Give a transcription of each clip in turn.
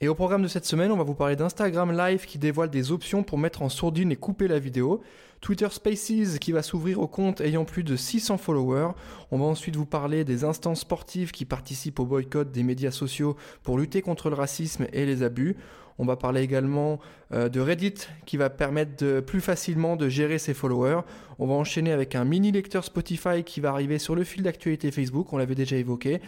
et au programme de cette semaine, on va vous parler d'Instagram Live qui dévoile des options pour mettre en sourdine et couper la vidéo, Twitter Spaces qui va s'ouvrir aux comptes ayant plus de 600 followers, on va ensuite vous parler des instances sportives qui participent au boycott des médias sociaux pour lutter contre le racisme et les abus, on va parler également euh, de Reddit qui va permettre plus facilement de gérer ses followers. On va enchaîner avec un mini lecteur Spotify qui va arriver sur le fil d'actualité Facebook, on l'avait déjà évoqué.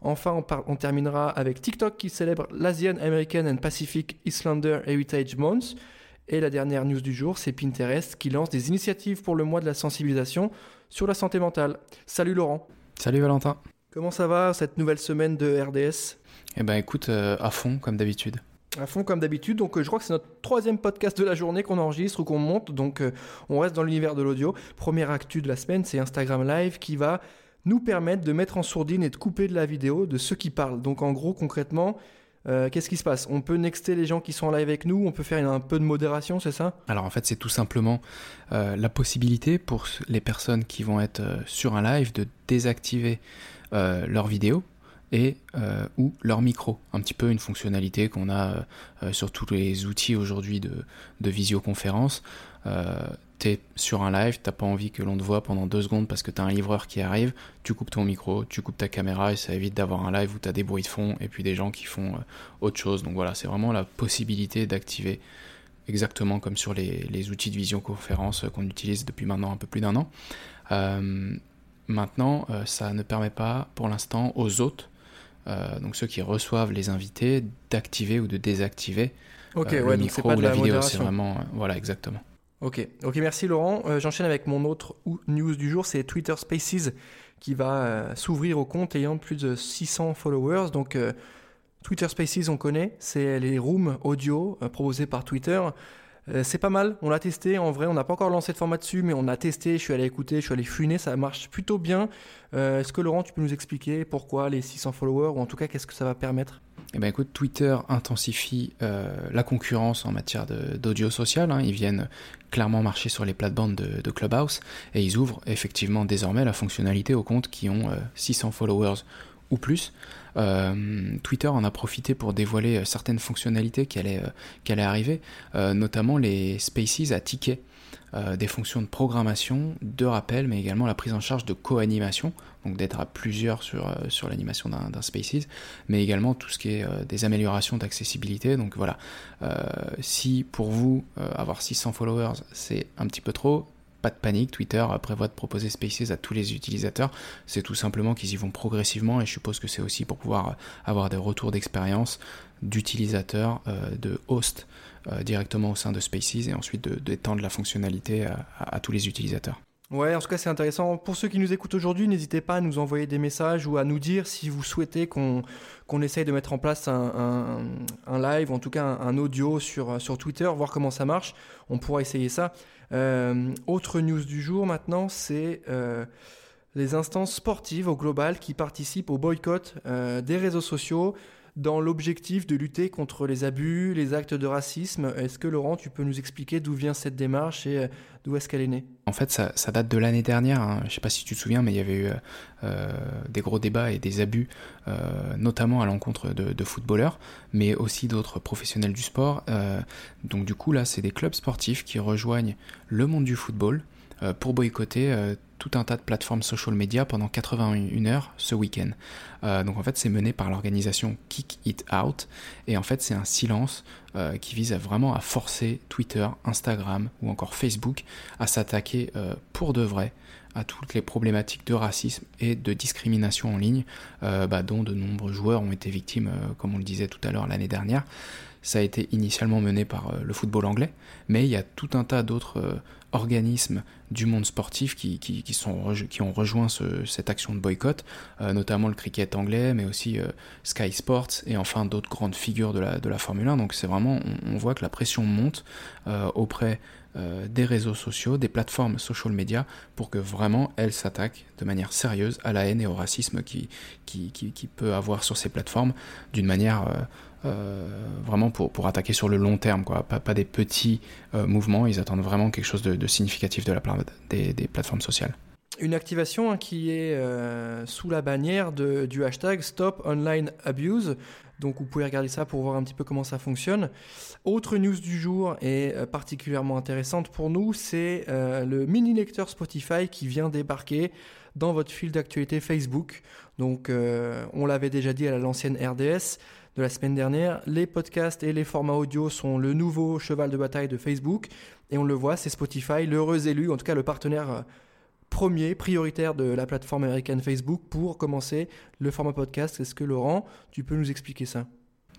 Enfin, on, terminera avec TikTok qui célèbre l'Asian American and Pacific Islander Heritage Month. Et la dernière news du jour, c'est Pinterest qui lance des initiatives pour le mois de la sensibilisation sur la santé mentale. Salut Laurent. Salut Valentin. Comment ça va cette nouvelle semaine de RDS Eh ben écoute, euh, à fond comme d'habitude. À fond comme d'habitude, donc euh, je crois que c'est notre troisième podcast de la journée qu'on enregistre ou qu'on monte, donc euh, on reste dans l'univers de l'audio. Première actu de la semaine, c'est Instagram Live qui va nous permettre de mettre en sourdine et de couper de la vidéo de ceux qui parlent. Donc en gros, concrètement, euh, qu'est-ce qui se passe? On peut nexter les gens qui sont en live avec nous, on peut faire un peu de modération, c'est ça? Alors en fait, c'est tout simplement euh, la possibilité pour les personnes qui vont être euh, sur un live de désactiver leur vidéo et ou leur micro. Un petit peu une fonctionnalité qu'on a sur tous les outils aujourd'hui de visioconférence t'es sur un live, t'as pas envie que l'on te voit pendant deux secondes parce que t'as un livreur qui arrive, tu coupes ton micro, tu coupes ta caméra et ça évite d'avoir un live où t'as des bruits de fond et puis des gens qui font euh, autre chose. Donc voilà, c'est vraiment la possibilité d'activer exactement comme sur les, outils de visioconférence qu'on utilise depuis maintenant un peu plus d'un an. Euh, maintenant, euh, ça ne permet pas pour l'instant aux hôtes, donc ceux qui reçoivent les invités, d'activer ou de désactiver le micro ou la vidéo. C'est vraiment, voilà, exactement. Ok, ok, merci Laurent. Euh, j'enchaîne avec mon autre news du jour, c'est Twitter Spaces qui va euh, s'ouvrir au compte ayant plus de 600 followers. Donc euh, Twitter Spaces, on connaît, c'est les rooms audio proposés par Twitter. c'est pas mal, on l'a testé, en vrai on n'a pas encore lancé de format dessus, mais on a testé, je suis allé écouter, je suis allé funer, ça marche plutôt bien. Est-ce que Laurent, tu peux nous expliquer pourquoi les 600 followers, ou en tout cas qu'est-ce que ça va permettre? Eh ben Twitter intensifie euh, la concurrence en matière d'audio social. Hein. Ils viennent clairement marcher sur les plates-bandes de, Clubhouse et ils ouvrent effectivement désormais la fonctionnalité aux comptes qui ont 600 euh, followers ou plus. Euh, Twitter en a profité pour dévoiler certaines fonctionnalités qui allaient, qui allaient arriver, notamment les spaces à tickets. Euh, des fonctions de programmation, de rappel, mais également la prise en charge de co-animation, donc d'être à plusieurs sur, euh, sur l'animation d'un Spaces, mais également tout ce qui est euh, des améliorations d'accessibilité. Donc voilà, si pour vous avoir 600 followers c'est un petit peu trop, pas de panique, Twitter prévoit de proposer Spaces à tous les utilisateurs. C'est tout simplement qu'ils y vont progressivement et je suppose que c'est aussi pour pouvoir avoir des retours d'expérience d'utilisateurs, de hosts directement au sein de Spaces et ensuite d'étendre la fonctionnalité à, tous les utilisateurs. Ouais, en tout cas, c'est intéressant. Pour ceux qui nous écoutent aujourd'hui, n'hésitez pas à nous envoyer des messages ou à nous dire si vous souhaitez qu'on qu'on essaye de mettre en place un, un, live, ou en tout cas un, audio sur, sur Twitter, voir comment ça marche. On pourra essayer ça. Euh, autre news du jour maintenant, c'est euh, les instances sportives au global qui participent au boycott des réseaux sociaux dans l'objectif de lutter contre les abus, les actes de racisme. Est-ce que Laurent, tu peux nous expliquer d'où vient cette démarche et euh, d'où est-ce qu'elle est née? En fait, ça, date de l'année dernière. Hein. Je ne sais pas si tu te souviens, mais il y avait eu euh, euh, des gros débats et des abus, notamment à l'encontre de, de, footballeurs, mais aussi d'autres professionnels du sport. donc du coup, là, c'est des clubs sportifs qui rejoignent le monde du football pour boycotter tout un tas de plateformes social media pendant 81 heures ce week-end. Euh, donc en fait c'est mené par l'organisation Kick It Out et en fait c'est un silence euh, qui vise à vraiment à forcer Twitter, Instagram ou encore Facebook à s'attaquer euh, pour de vrai à toutes les problématiques de racisme et de discrimination en ligne bah, dont de nombreux joueurs ont été victimes comme on le disait tout à l'heure l'année dernière. Ça a été initialement mené par le football anglais, mais il y a tout un tas d'autres organismes du monde sportif qui, qui, sont, qui ont rejoint cette action de boycott, notamment le cricket anglais, mais aussi Sky Sports et enfin d'autres grandes figures de la, de la Formule 1. Donc c'est vraiment, on, voit que la pression monte auprès euh, des réseaux sociaux, des plateformes social media, pour que vraiment elles s'attaquent de manière sérieuse à la haine et au racisme qui, qui, peut avoir sur ces plateformes d'une manière euh, euh, vraiment pour, attaquer sur le long terme, quoi. Pas, des petits mouvements, ils attendent vraiment quelque chose de, significatif de la part des, des plateformes sociales une activation hein, qui est sous la bannière du hashtag Stop Online. Donc vous pouvez regarder ça pour voir un petit peu comment ça fonctionne. Autre news du jour et euh, particulièrement intéressante pour nous, c'est euh, le mini lecteur Spotify qui vient débarquer dans votre fil d'actualité Facebook. Donc euh, on l'avait déjà dit à l'ancienne RDS de la semaine dernière, les podcasts et les formats audio sont le nouveau cheval de bataille de Facebook et on le voit, c'est Spotify, l'heureux élu, en tout cas le partenaire premier, prioritaire de la plateforme américaine Facebook pour commencer le format podcast. Est-ce que Laurent, tu peux nous expliquer ça?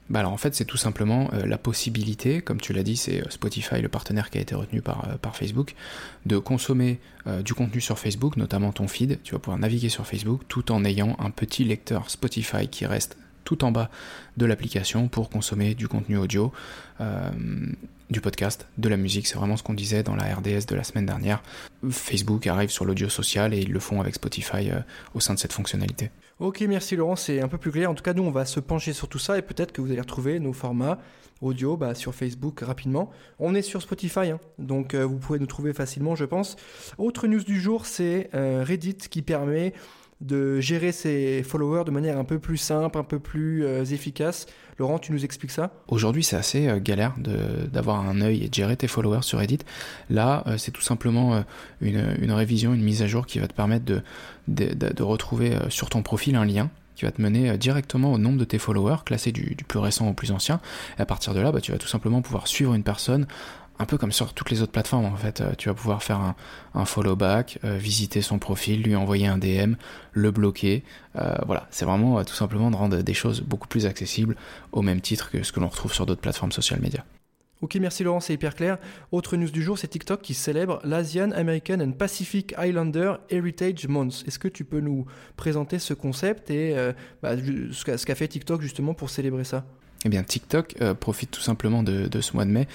Bah alors en fait c'est tout simplement euh, la possibilité, comme tu l'as dit, c'est euh, Spotify le partenaire qui a été retenu par, euh, par Facebook, de consommer du contenu sur Facebook, notamment ton feed. Tu vas pouvoir naviguer sur Facebook tout en ayant un petit lecteur Spotify qui reste tout en bas de l'application pour consommer du contenu audio, euh, du podcast, de la musique. C'est vraiment ce qu'on disait dans la RDS de la semaine dernière. Facebook arrive sur l'audio social et ils le font avec Spotify euh, au sein de cette fonctionnalité. Ok, merci Laurent, c'est un peu plus clair. En tout cas, nous, on va se pencher sur tout ça et peut-être que vous allez retrouver nos formats audio bah, sur Facebook rapidement. On est sur Spotify, hein, donc euh, vous pouvez nous trouver facilement, je pense. Autre news du jour, c'est Reddit qui permet de gérer ses followers de manière un peu plus simple, un peu plus euh, efficace. Laurent, tu nous expliques ça? Aujourd'hui, c'est assez euh, galère d'avoir un œil et de gérer tes followers sur Reddit. Là, euh, c'est tout simplement une, révision, une mise à jour qui va te permettre de, de, retrouver sur ton profil un lien qui va te mener directement au nombre de tes followers, classé du, plus récent au plus ancien. Et à partir de là, bah, tu vas tout simplement pouvoir suivre une personne un peu comme sur toutes les autres plateformes en fait. Euh, tu vas pouvoir faire un, follow back, euh, visiter son profil, lui envoyer un DM, le bloquer. Euh, voilà, c'est vraiment tout simplement de rendre des choses beaucoup plus accessibles au même titre que ce que l'on retrouve sur d'autres plateformes social médias. Ok, merci Laurent, c'est hyper clair. Autre news du jour, c'est TikTok qui célèbre l'Asian American and Pacific Islander Heritage Month. Est-ce que tu peux nous présenter ce concept et bah, ce qu'a fait TikTok justement pour célébrer ça? Eh bien, TikTok euh, profite tout simplement de, ce mois de mai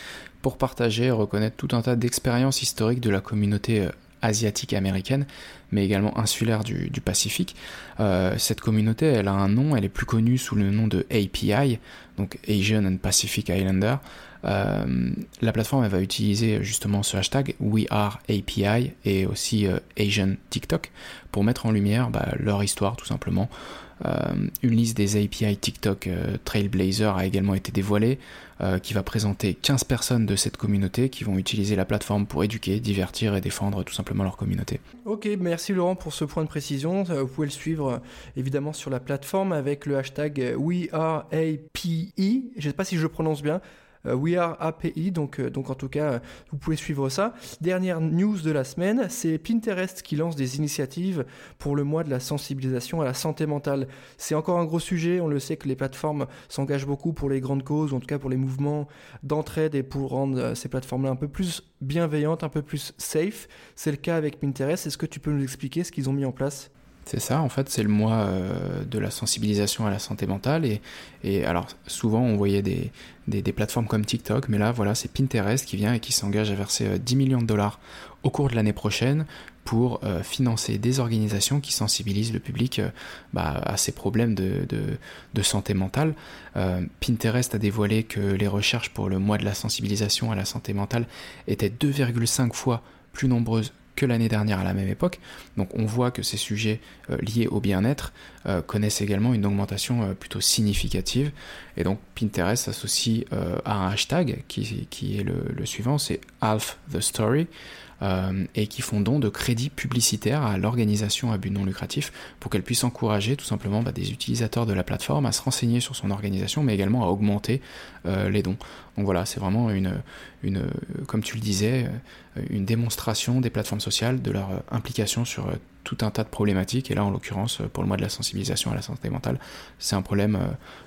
pour partager et reconnaître tout un tas d'expériences historiques de la communauté euh, asiatique américaine, mais également insulaire du, Pacifique. Euh, cette communauté, elle a un nom, elle est plus connue sous le nom de API, donc Asian and Pacific Islander. la plateforme elle va utiliser justement ce hashtag WeAreAPI et aussi Asian TikTok pour mettre en lumière bah, leur histoire tout simplement, une liste des API TikTok euh, Trailblazer a également été dévoilée, euh, qui va présenter 15 personnes de cette communauté qui vont utiliser la plateforme pour éduquer, divertir et défendre tout simplement leur communauté. Ok, merci Laurent pour ce point de précision. Vous pouvez le suivre évidemment sur la plateforme avec le hashtag WeAreAPI. Je ne sais pas si je prononce bien. Euh, We Are API, donc, euh, donc en tout cas, vous pouvez suivre ça. Dernière news de la semaine, c'est Pinterest qui lance des initiatives pour le mois de la sensibilisation à la santé mentale. C'est encore un gros sujet, on le sait que les plateformes s'engagent beaucoup pour les grandes causes, ou en tout cas pour les mouvements d'entraide et pour rendre euh, ces plateformes-là un peu plus bienveillantes, un peu plus safe. C'est le cas avec Pinterest. Est-ce que tu peux nous expliquer ce qu'ils ont mis en place? C'est ça, en fait, c'est le mois euh, de la sensibilisation à la santé mentale. Et, alors, souvent, on voyait des, plateformes comme TikTok, mais là, voilà, c'est Pinterest qui vient et qui s'engage à verser 10 euh, millions de dollars au cours de l'année prochaine pour euh, financer des organisations qui sensibilisent le public bah, à ces problèmes de, de, de santé mentale. Pinterest a dévoilé que les recherches pour le mois de la sensibilisation à la santé mentale étaient 2,5 fois plus nombreuses que l'année dernière à la même époque. Donc on voit que ces sujets euh, liés au bien-être euh, connaissent également une augmentation euh, plutôt significative. Et donc Pinterest s'associe à un hashtag qui, est le suivant, c'est Half the Story. Euh, et qui font don de crédits publicitaires à l'organisation à but non lucratif pour qu'elle puisse encourager tout simplement bah, des utilisateurs de la plateforme à se renseigner sur son organisation, mais également à augmenter euh, les dons. Donc voilà, c'est vraiment une, une, comme tu le disais, euh, une démonstration des plateformes sociales de leur implication sur tout un tas de problématiques. Et là, en l'occurrence, pour le mois de la sensibilisation à la santé mentale, c'est un problème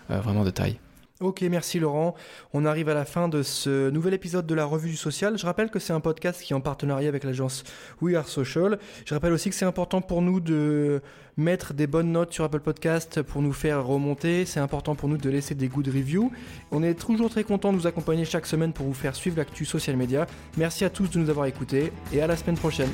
vraiment de taille. Ok, merci Laurent. On arrive à la fin de ce nouvel épisode de la Revue du Social. Je rappelle que c'est un podcast qui est en partenariat avec l'agence We Are Social. Je rappelle aussi que c'est important pour nous de mettre des bonnes notes sur Apple Podcast pour nous faire remonter. C'est important pour nous de laisser des good reviews. On est toujours très content de vous accompagner chaque semaine pour vous faire suivre l'actu social media. Merci à tous de nous avoir écoutés et à la semaine prochaine.